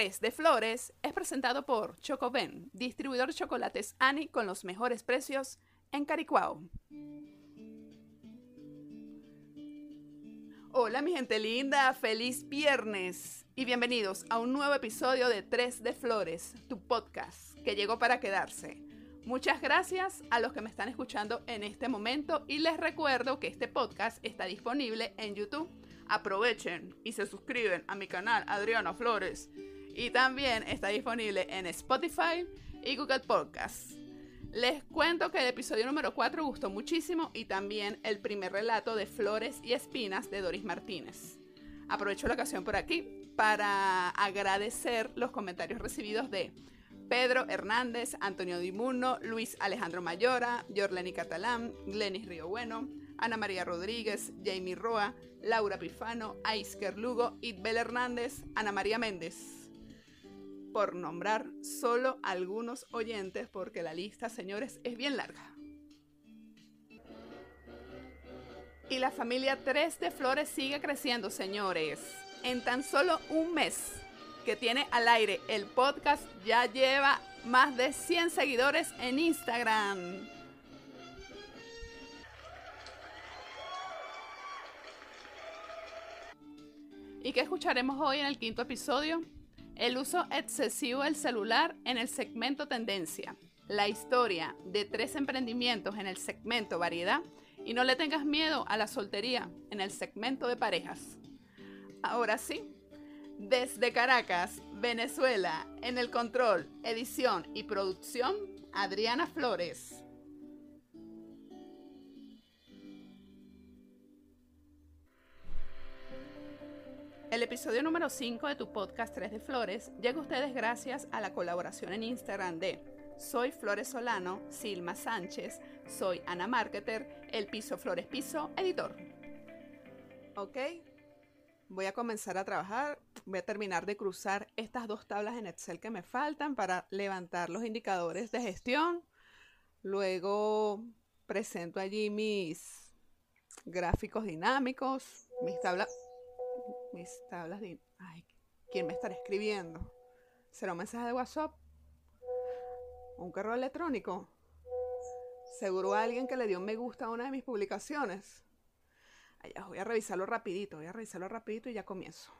3 de Flores es presentado por Chocoben, distribuidor de chocolates Ani con los mejores precios en Caricuao. Hola mi gente linda, feliz viernes y bienvenidos a un nuevo episodio de 3 de Flores, tu podcast que llegó para quedarse. Muchas gracias a los que me están escuchando en este momento y les recuerdo que este podcast está disponible en YouTube. Aprovechen y se suscriben a mi canal Adriana Flores y también está disponible en Spotify y Google Podcasts. Les cuento que el episodio número 4 gustó muchísimo y también el primer relato de Flores y Espinas de Doris Martínez. Aprovecho la ocasión por aquí para agradecer los comentarios recibidos de Pedro Hernández, Antonio Dimuno, Luis Alejandro Mayora, Jorleni Catalán, Glenis Río Bueno, Ana María Rodríguez, Jamie Roa, Laura Pifano, Aisker Lugo, Itbel Hernández, Ana María Méndez por nombrar solo algunos oyentes, porque la lista, señores, es bien larga. Y la familia 3 de Flores sigue creciendo, señores. En tan solo un mes que tiene al aire el podcast, ya lleva más de 100 seguidores en Instagram. ¿Y qué escucharemos hoy en el quinto episodio? El uso excesivo del celular en el segmento tendencia. La historia de tres emprendimientos en el segmento variedad. Y no le tengas miedo a la soltería en el segmento de parejas. Ahora sí, desde Caracas, Venezuela, en el control, edición y producción, Adriana Flores. El episodio número 5 de tu podcast 3 de Flores llega a ustedes gracias a la colaboración en Instagram de Soy Flores Solano, Silma Sánchez, Soy Ana Marketer, El Piso Flores Piso, editor. Ok, voy a comenzar a trabajar. Voy a terminar de cruzar estas dos tablas en Excel que me faltan para levantar los indicadores de gestión. Luego presento allí mis gráficos dinámicos, mis tablas mis tablas de... Ay, ¿quién me estará escribiendo? ¿Será un mensaje de WhatsApp? ¿Un correo electrónico? ¿Seguro alguien que le dio un me gusta a una de mis publicaciones? Ay, voy a revisarlo rapidito, voy a revisarlo rapidito y ya comienzo.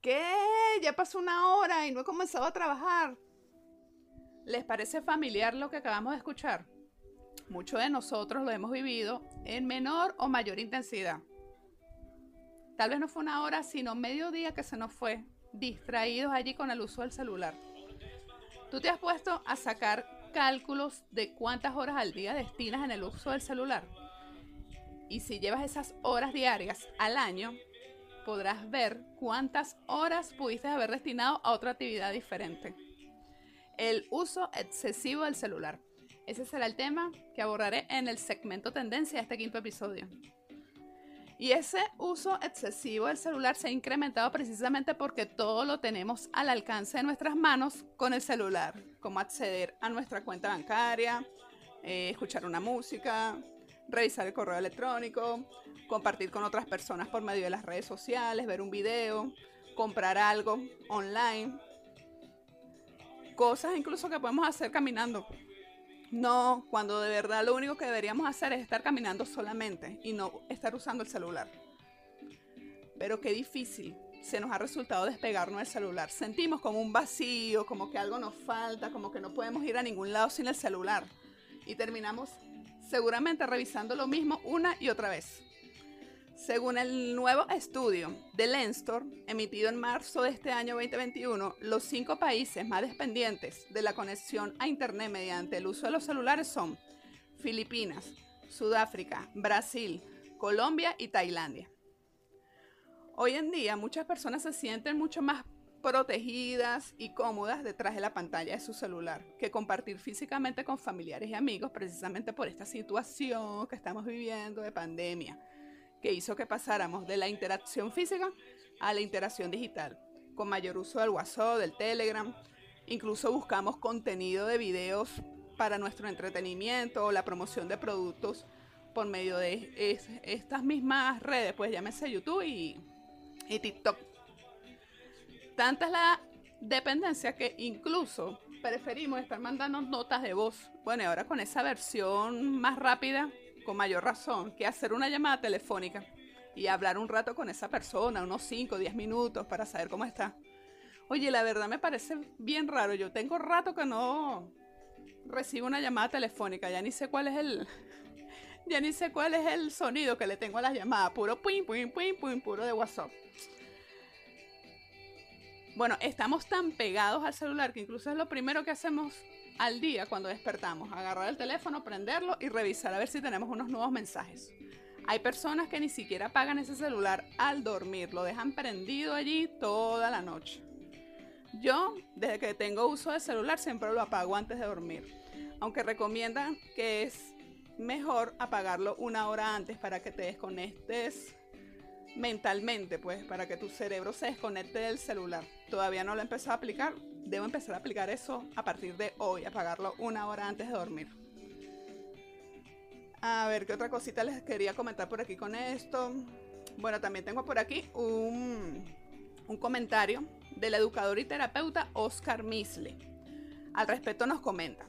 ¿Qué? Ya pasó una hora y no he comenzado a trabajar. ¿Les parece familiar lo que acabamos de escuchar? Muchos de nosotros lo hemos vivido en menor o mayor intensidad. Tal vez no fue una hora, sino medio día que se nos fue, distraídos allí con el uso del celular. ¿Tú te has puesto a sacar cálculos de cuántas horas al día destinas en el uso del celular? Y si llevas esas horas diarias al año, podrás ver cuántas horas pudiste haber destinado a otra actividad diferente el uso excesivo del celular. Ese será el tema que abordaré en el segmento tendencia de este quinto episodio. Y ese uso excesivo del celular se ha incrementado precisamente porque todo lo tenemos al alcance de nuestras manos con el celular, como acceder a nuestra cuenta bancaria, eh, escuchar una música, revisar el correo electrónico, compartir con otras personas por medio de las redes sociales, ver un video, comprar algo online, cosas incluso que podemos hacer caminando. No, cuando de verdad lo único que deberíamos hacer es estar caminando solamente y no estar usando el celular. Pero qué difícil se nos ha resultado despegarnos del celular. Sentimos como un vacío, como que algo nos falta, como que no podemos ir a ningún lado sin el celular. Y terminamos seguramente revisando lo mismo una y otra vez. Según el nuevo estudio de Lenstor, emitido en marzo de este año 2021, los cinco países más dependientes de la conexión a Internet mediante el uso de los celulares son Filipinas, Sudáfrica, Brasil, Colombia y Tailandia. Hoy en día muchas personas se sienten mucho más protegidas y cómodas detrás de la pantalla de su celular que compartir físicamente con familiares y amigos precisamente por esta situación que estamos viviendo de pandemia que hizo que pasáramos de la interacción física a la interacción digital, con mayor uso del WhatsApp, del Telegram. Incluso buscamos contenido de videos para nuestro entretenimiento o la promoción de productos por medio de estas mismas redes, pues llámese YouTube y, y TikTok. Tanta es la dependencia que incluso preferimos estar mandando notas de voz. Bueno, ahora con esa versión más rápida, con mayor razón, que hacer una llamada telefónica y hablar un rato con esa persona, unos 5 o 10 minutos para saber cómo está. Oye, la verdad me parece bien raro. Yo tengo rato que no recibo una llamada telefónica. Ya ni sé cuál es el. Ya ni sé cuál es el sonido que le tengo a las llamadas. Puro pim, pim, pim, pim, puro de WhatsApp. Bueno, estamos tan pegados al celular que incluso es lo primero que hacemos al día cuando despertamos. Agarrar el teléfono, prenderlo y revisar a ver si tenemos unos nuevos mensajes. Hay personas que ni siquiera apagan ese celular al dormir, lo dejan prendido allí toda la noche. Yo, desde que tengo uso de celular, siempre lo apago antes de dormir. Aunque recomiendan que es mejor apagarlo una hora antes para que te desconectes mentalmente, pues, para que tu cerebro se desconecte del celular. Todavía no lo he empezado a aplicar. Debo empezar a aplicar eso a partir de hoy, apagarlo una hora antes de dormir. A ver, ¿qué otra cosita les quería comentar por aquí con esto? Bueno, también tengo por aquí un, un comentario del educador y terapeuta Oscar Misle. Al respecto nos comenta,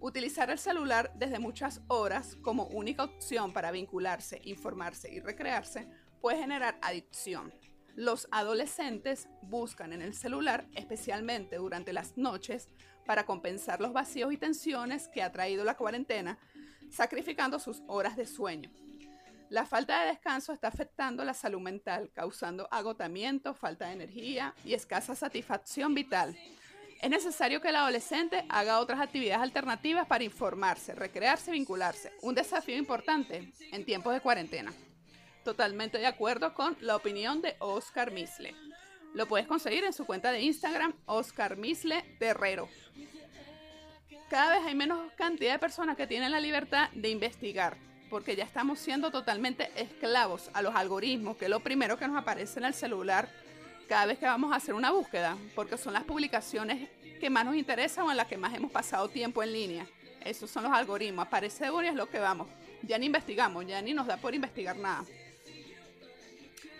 utilizar el celular desde muchas horas como única opción para vincularse, informarse y recrearse puede generar adicción. Los adolescentes buscan en el celular, especialmente durante las noches, para compensar los vacíos y tensiones que ha traído la cuarentena, sacrificando sus horas de sueño. La falta de descanso está afectando la salud mental, causando agotamiento, falta de energía y escasa satisfacción vital. Es necesario que el adolescente haga otras actividades alternativas para informarse, recrearse y vincularse. Un desafío importante en tiempos de cuarentena. Totalmente de acuerdo con la opinión de Oscar Misle. Lo puedes conseguir en su cuenta de Instagram, Oscar Misle Terrero cada vez hay menos cantidad de personas que tienen la libertad de investigar, porque ya estamos siendo totalmente esclavos a los algoritmos, que es lo primero que nos aparece en el celular cada vez que vamos a hacer una búsqueda, porque son las publicaciones que más nos interesan o en las que más hemos pasado tiempo en línea. Esos son los algoritmos. Aparece uno y es lo que vamos. Ya ni investigamos, ya ni nos da por investigar nada.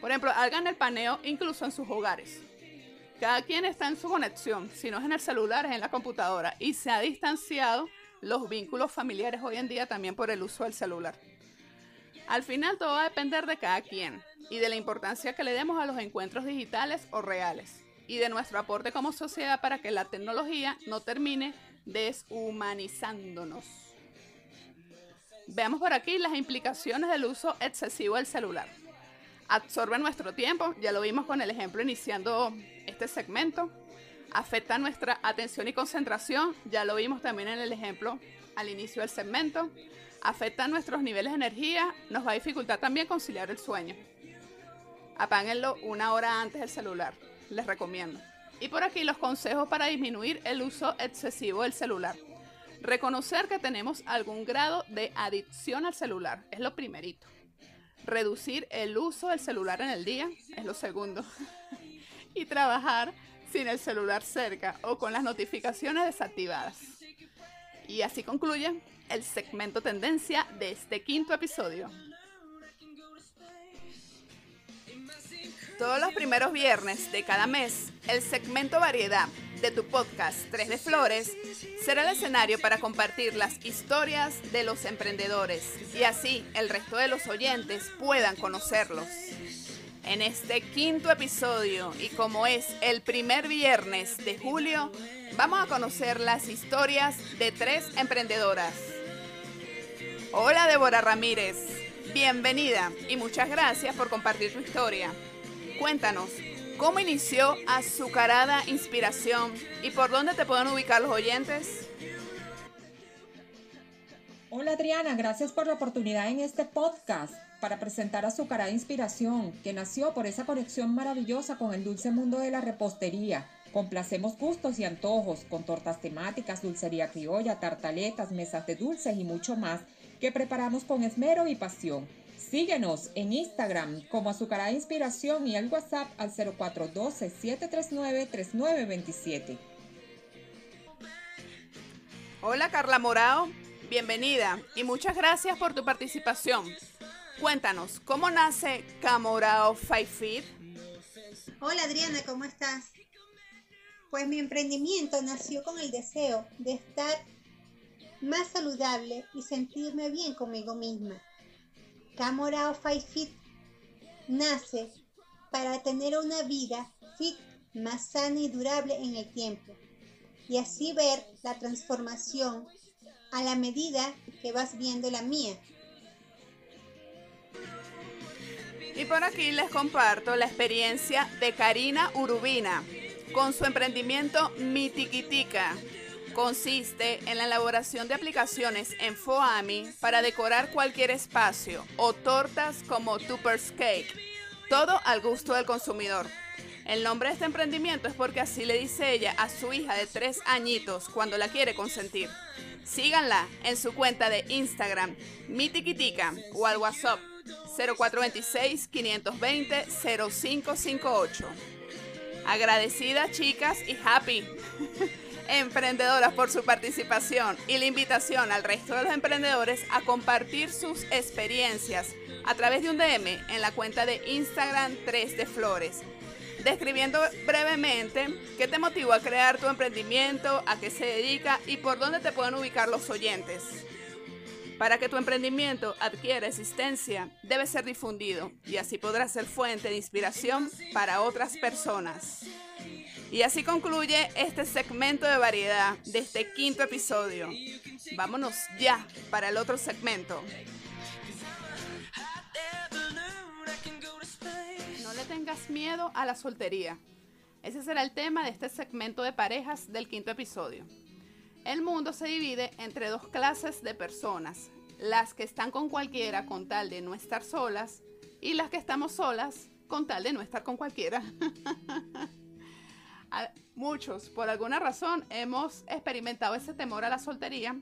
Por ejemplo, hagan el paneo incluso en sus hogares. Cada quien está en su conexión, si no es en el celular, es en la computadora. Y se ha distanciado los vínculos familiares hoy en día también por el uso del celular. Al final todo va a depender de cada quien y de la importancia que le demos a los encuentros digitales o reales y de nuestro aporte como sociedad para que la tecnología no termine deshumanizándonos. Veamos por aquí las implicaciones del uso excesivo del celular absorbe nuestro tiempo, ya lo vimos con el ejemplo iniciando este segmento, afecta nuestra atención y concentración, ya lo vimos también en el ejemplo al inicio del segmento, afecta nuestros niveles de energía, nos va a dificultar también conciliar el sueño. Apáguenlo una hora antes del celular, les recomiendo. Y por aquí los consejos para disminuir el uso excesivo del celular. Reconocer que tenemos algún grado de adicción al celular, es lo primerito. Reducir el uso del celular en el día es lo segundo. y trabajar sin el celular cerca o con las notificaciones desactivadas. Y así concluye el segmento tendencia de este quinto episodio. Todos los primeros viernes de cada mes, el segmento variedad de tu podcast 3 de Flores será el escenario para compartir las historias de los emprendedores y así el resto de los oyentes puedan conocerlos. En este quinto episodio y como es el primer viernes de julio, vamos a conocer las historias de tres emprendedoras. Hola Débora Ramírez, bienvenida y muchas gracias por compartir tu historia. Cuéntanos, ¿Cómo inició Azucarada Inspiración y por dónde te pueden ubicar los oyentes? Hola Adriana, gracias por la oportunidad en este podcast para presentar Azucarada Inspiración, que nació por esa conexión maravillosa con el dulce mundo de la repostería. Complacemos gustos y antojos con tortas temáticas, dulcería criolla, tartaletas, mesas de dulces y mucho más que preparamos con esmero y pasión. Síguenos en Instagram como Azucarada Inspiración y al WhatsApp al 0412-739-3927. Hola Carla Morao, bienvenida y muchas gracias por tu participación. Cuéntanos, ¿cómo nace Camorao Five Feet? Hola Adriana, ¿cómo estás? Pues mi emprendimiento nació con el deseo de estar más saludable y sentirme bien conmigo misma. Camorao Five Fit nace para tener una vida fit, más sana y durable en el tiempo y así ver la transformación a la medida que vas viendo la mía. Y por aquí les comparto la experiencia de Karina Urubina con su emprendimiento Mitiquitica. Consiste en la elaboración de aplicaciones en Foami para decorar cualquier espacio o tortas como Tupper's Cake, todo al gusto del consumidor. El nombre de este emprendimiento es porque así le dice ella a su hija de tres añitos cuando la quiere consentir. Síganla en su cuenta de Instagram, Mitiquitica, o al WhatsApp 0426-520-0558. Agradecidas chicas y happy emprendedoras por su participación y la invitación al resto de los emprendedores a compartir sus experiencias a través de un DM en la cuenta de Instagram 3 de Flores describiendo brevemente qué te motivó a crear tu emprendimiento, a qué se dedica y por dónde te pueden ubicar los oyentes. Para que tu emprendimiento adquiera existencia, debe ser difundido y así podrás ser fuente de inspiración para otras personas. Y así concluye este segmento de variedad de este quinto episodio. Vámonos ya para el otro segmento. tengas miedo a la soltería. Ese será el tema de este segmento de parejas del quinto episodio. El mundo se divide entre dos clases de personas, las que están con cualquiera con tal de no estar solas y las que estamos solas con tal de no estar con cualquiera. Muchos, por alguna razón, hemos experimentado ese temor a la soltería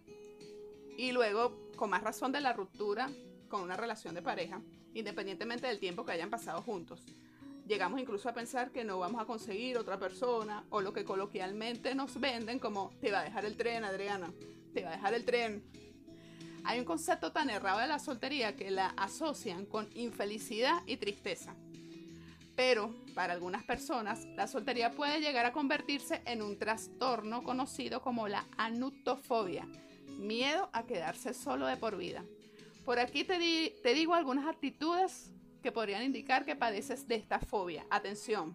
y luego, con más razón, de la ruptura con una relación de pareja, independientemente del tiempo que hayan pasado juntos. Llegamos incluso a pensar que no vamos a conseguir otra persona o lo que coloquialmente nos venden como te va a dejar el tren, Adriana, te va a dejar el tren. Hay un concepto tan errado de la soltería que la asocian con infelicidad y tristeza. Pero para algunas personas, la soltería puede llegar a convertirse en un trastorno conocido como la anutofobia, miedo a quedarse solo de por vida. Por aquí te, digo algunas actitudes que podrían indicar que padeces de esta fobia. Atención,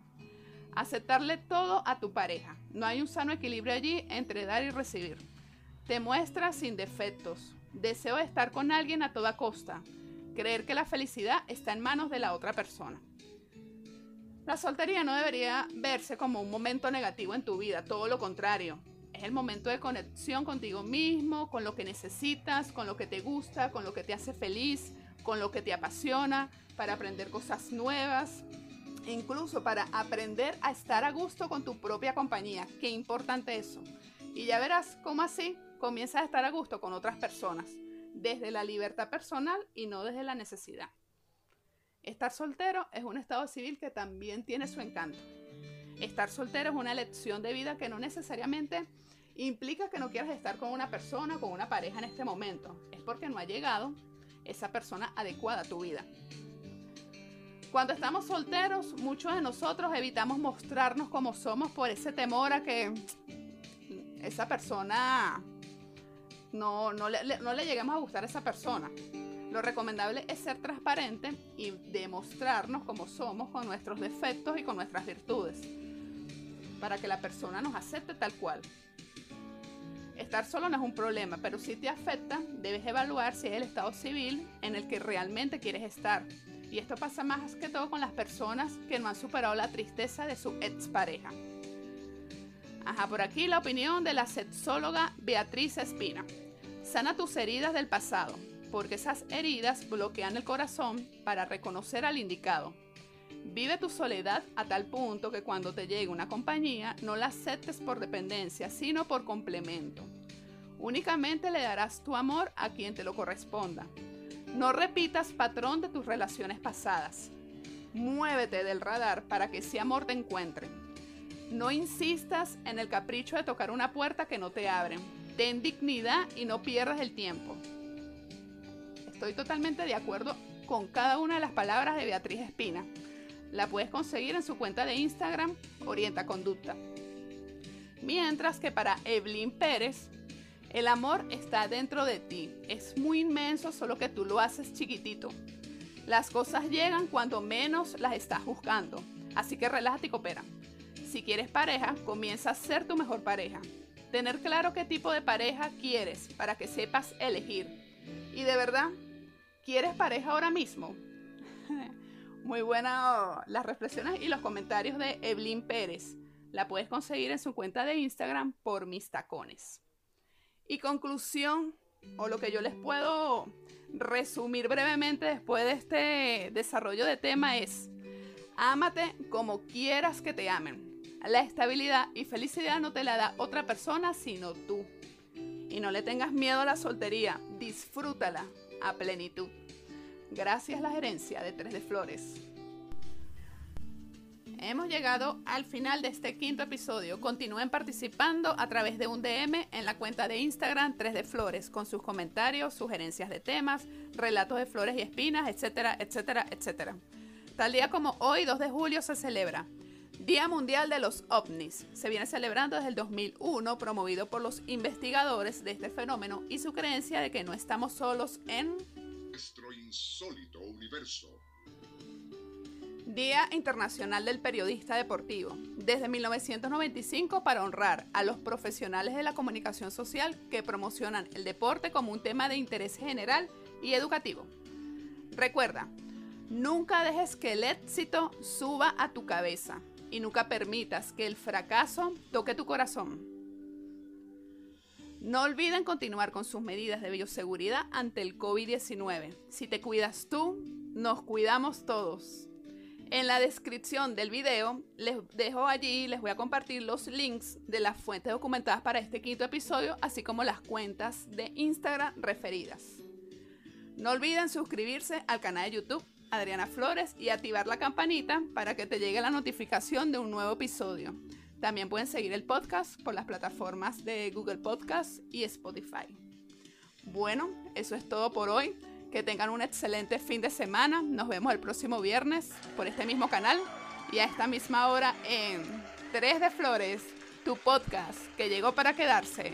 aceptarle todo a tu pareja. No hay un sano equilibrio allí entre dar y recibir. Te muestras sin defectos. Deseo estar con alguien a toda costa. Creer que la felicidad está en manos de la otra persona. La soltería no debería verse como un momento negativo en tu vida, todo lo contrario. Es el momento de conexión contigo mismo, con lo que necesitas, con lo que te gusta, con lo que te hace feliz, con lo que te apasiona, para aprender cosas nuevas, incluso para aprender a estar a gusto con tu propia compañía. Qué importante eso. Y ya verás cómo así comienzas a estar a gusto con otras personas, desde la libertad personal y no desde la necesidad. Estar soltero es un estado civil que también tiene su encanto. Estar soltero es una elección de vida que no necesariamente implica que no quieras estar con una persona o con una pareja en este momento. Es porque no ha llegado esa persona adecuada a tu vida. Cuando estamos solteros, muchos de nosotros evitamos mostrarnos como somos por ese temor a que esa persona no, no, le, no le lleguemos a gustar a esa persona. Lo recomendable es ser transparente y demostrarnos como somos con nuestros defectos y con nuestras virtudes, para que la persona nos acepte tal cual. Estar solo no es un problema, pero si te afecta, debes evaluar si es el estado civil en el que realmente quieres estar y esto pasa más que todo con las personas que no han superado la tristeza de su expareja. Ajá, por aquí la opinión de la sexóloga Beatriz Espina. Sana tus heridas del pasado, porque esas heridas bloquean el corazón para reconocer al indicado. Vive tu soledad a tal punto que cuando te llegue una compañía no la aceptes por dependencia, sino por complemento. Únicamente le darás tu amor a quien te lo corresponda. No repitas patrón de tus relaciones pasadas. Muévete del radar para que ese amor te encuentre. No insistas en el capricho de tocar una puerta que no te abren. ten dignidad y no pierdas el tiempo. Estoy totalmente de acuerdo con cada una de las palabras de Beatriz Espina. La puedes conseguir en su cuenta de Instagram, Orienta Conducta. Mientras que para Evelyn Pérez, el amor está dentro de ti. Es muy inmenso, solo que tú lo haces chiquitito. Las cosas llegan cuando menos las estás buscando. Así que relájate y coopera. Si quieres pareja, comienza a ser tu mejor pareja. Tener claro qué tipo de pareja quieres para que sepas elegir. Y de verdad, ¿quieres pareja ahora mismo? Muy buenas las reflexiones y los comentarios de Evelyn Pérez. La puedes conseguir en su cuenta de Instagram por mis tacones. Y conclusión, o lo que yo les puedo resumir brevemente después de este desarrollo de tema es, ámate como quieras que te amen. La estabilidad y felicidad no te la da otra persona sino tú. Y no le tengas miedo a la soltería, disfrútala a plenitud. Gracias la gerencia de Tres de Flores. Hemos llegado al final de este quinto episodio. Continúen participando a través de un DM en la cuenta de Instagram 3 de Flores con sus comentarios, sugerencias de temas, relatos de flores y espinas, etcétera, etcétera, etcétera. Tal día como hoy, 2 de julio, se celebra Día Mundial de los OVNIs. Se viene celebrando desde el 2001, promovido por los investigadores de este fenómeno y su creencia de que no estamos solos en nuestro insólito universo. Día Internacional del Periodista Deportivo, desde 1995 para honrar a los profesionales de la comunicación social que promocionan el deporte como un tema de interés general y educativo. Recuerda, nunca dejes que el éxito suba a tu cabeza y nunca permitas que el fracaso toque tu corazón. No olviden continuar con sus medidas de bioseguridad ante el COVID-19. Si te cuidas tú, nos cuidamos todos. En la descripción del video les dejo allí, les voy a compartir los links de las fuentes documentadas para este quinto episodio, así como las cuentas de Instagram referidas. No olviden suscribirse al canal de YouTube Adriana Flores y activar la campanita para que te llegue la notificación de un nuevo episodio. También pueden seguir el podcast por las plataformas de Google Podcast y Spotify. Bueno, eso es todo por hoy. Que tengan un excelente fin de semana. Nos vemos el próximo viernes por este mismo canal y a esta misma hora en 3 de Flores, tu podcast que llegó para quedarse.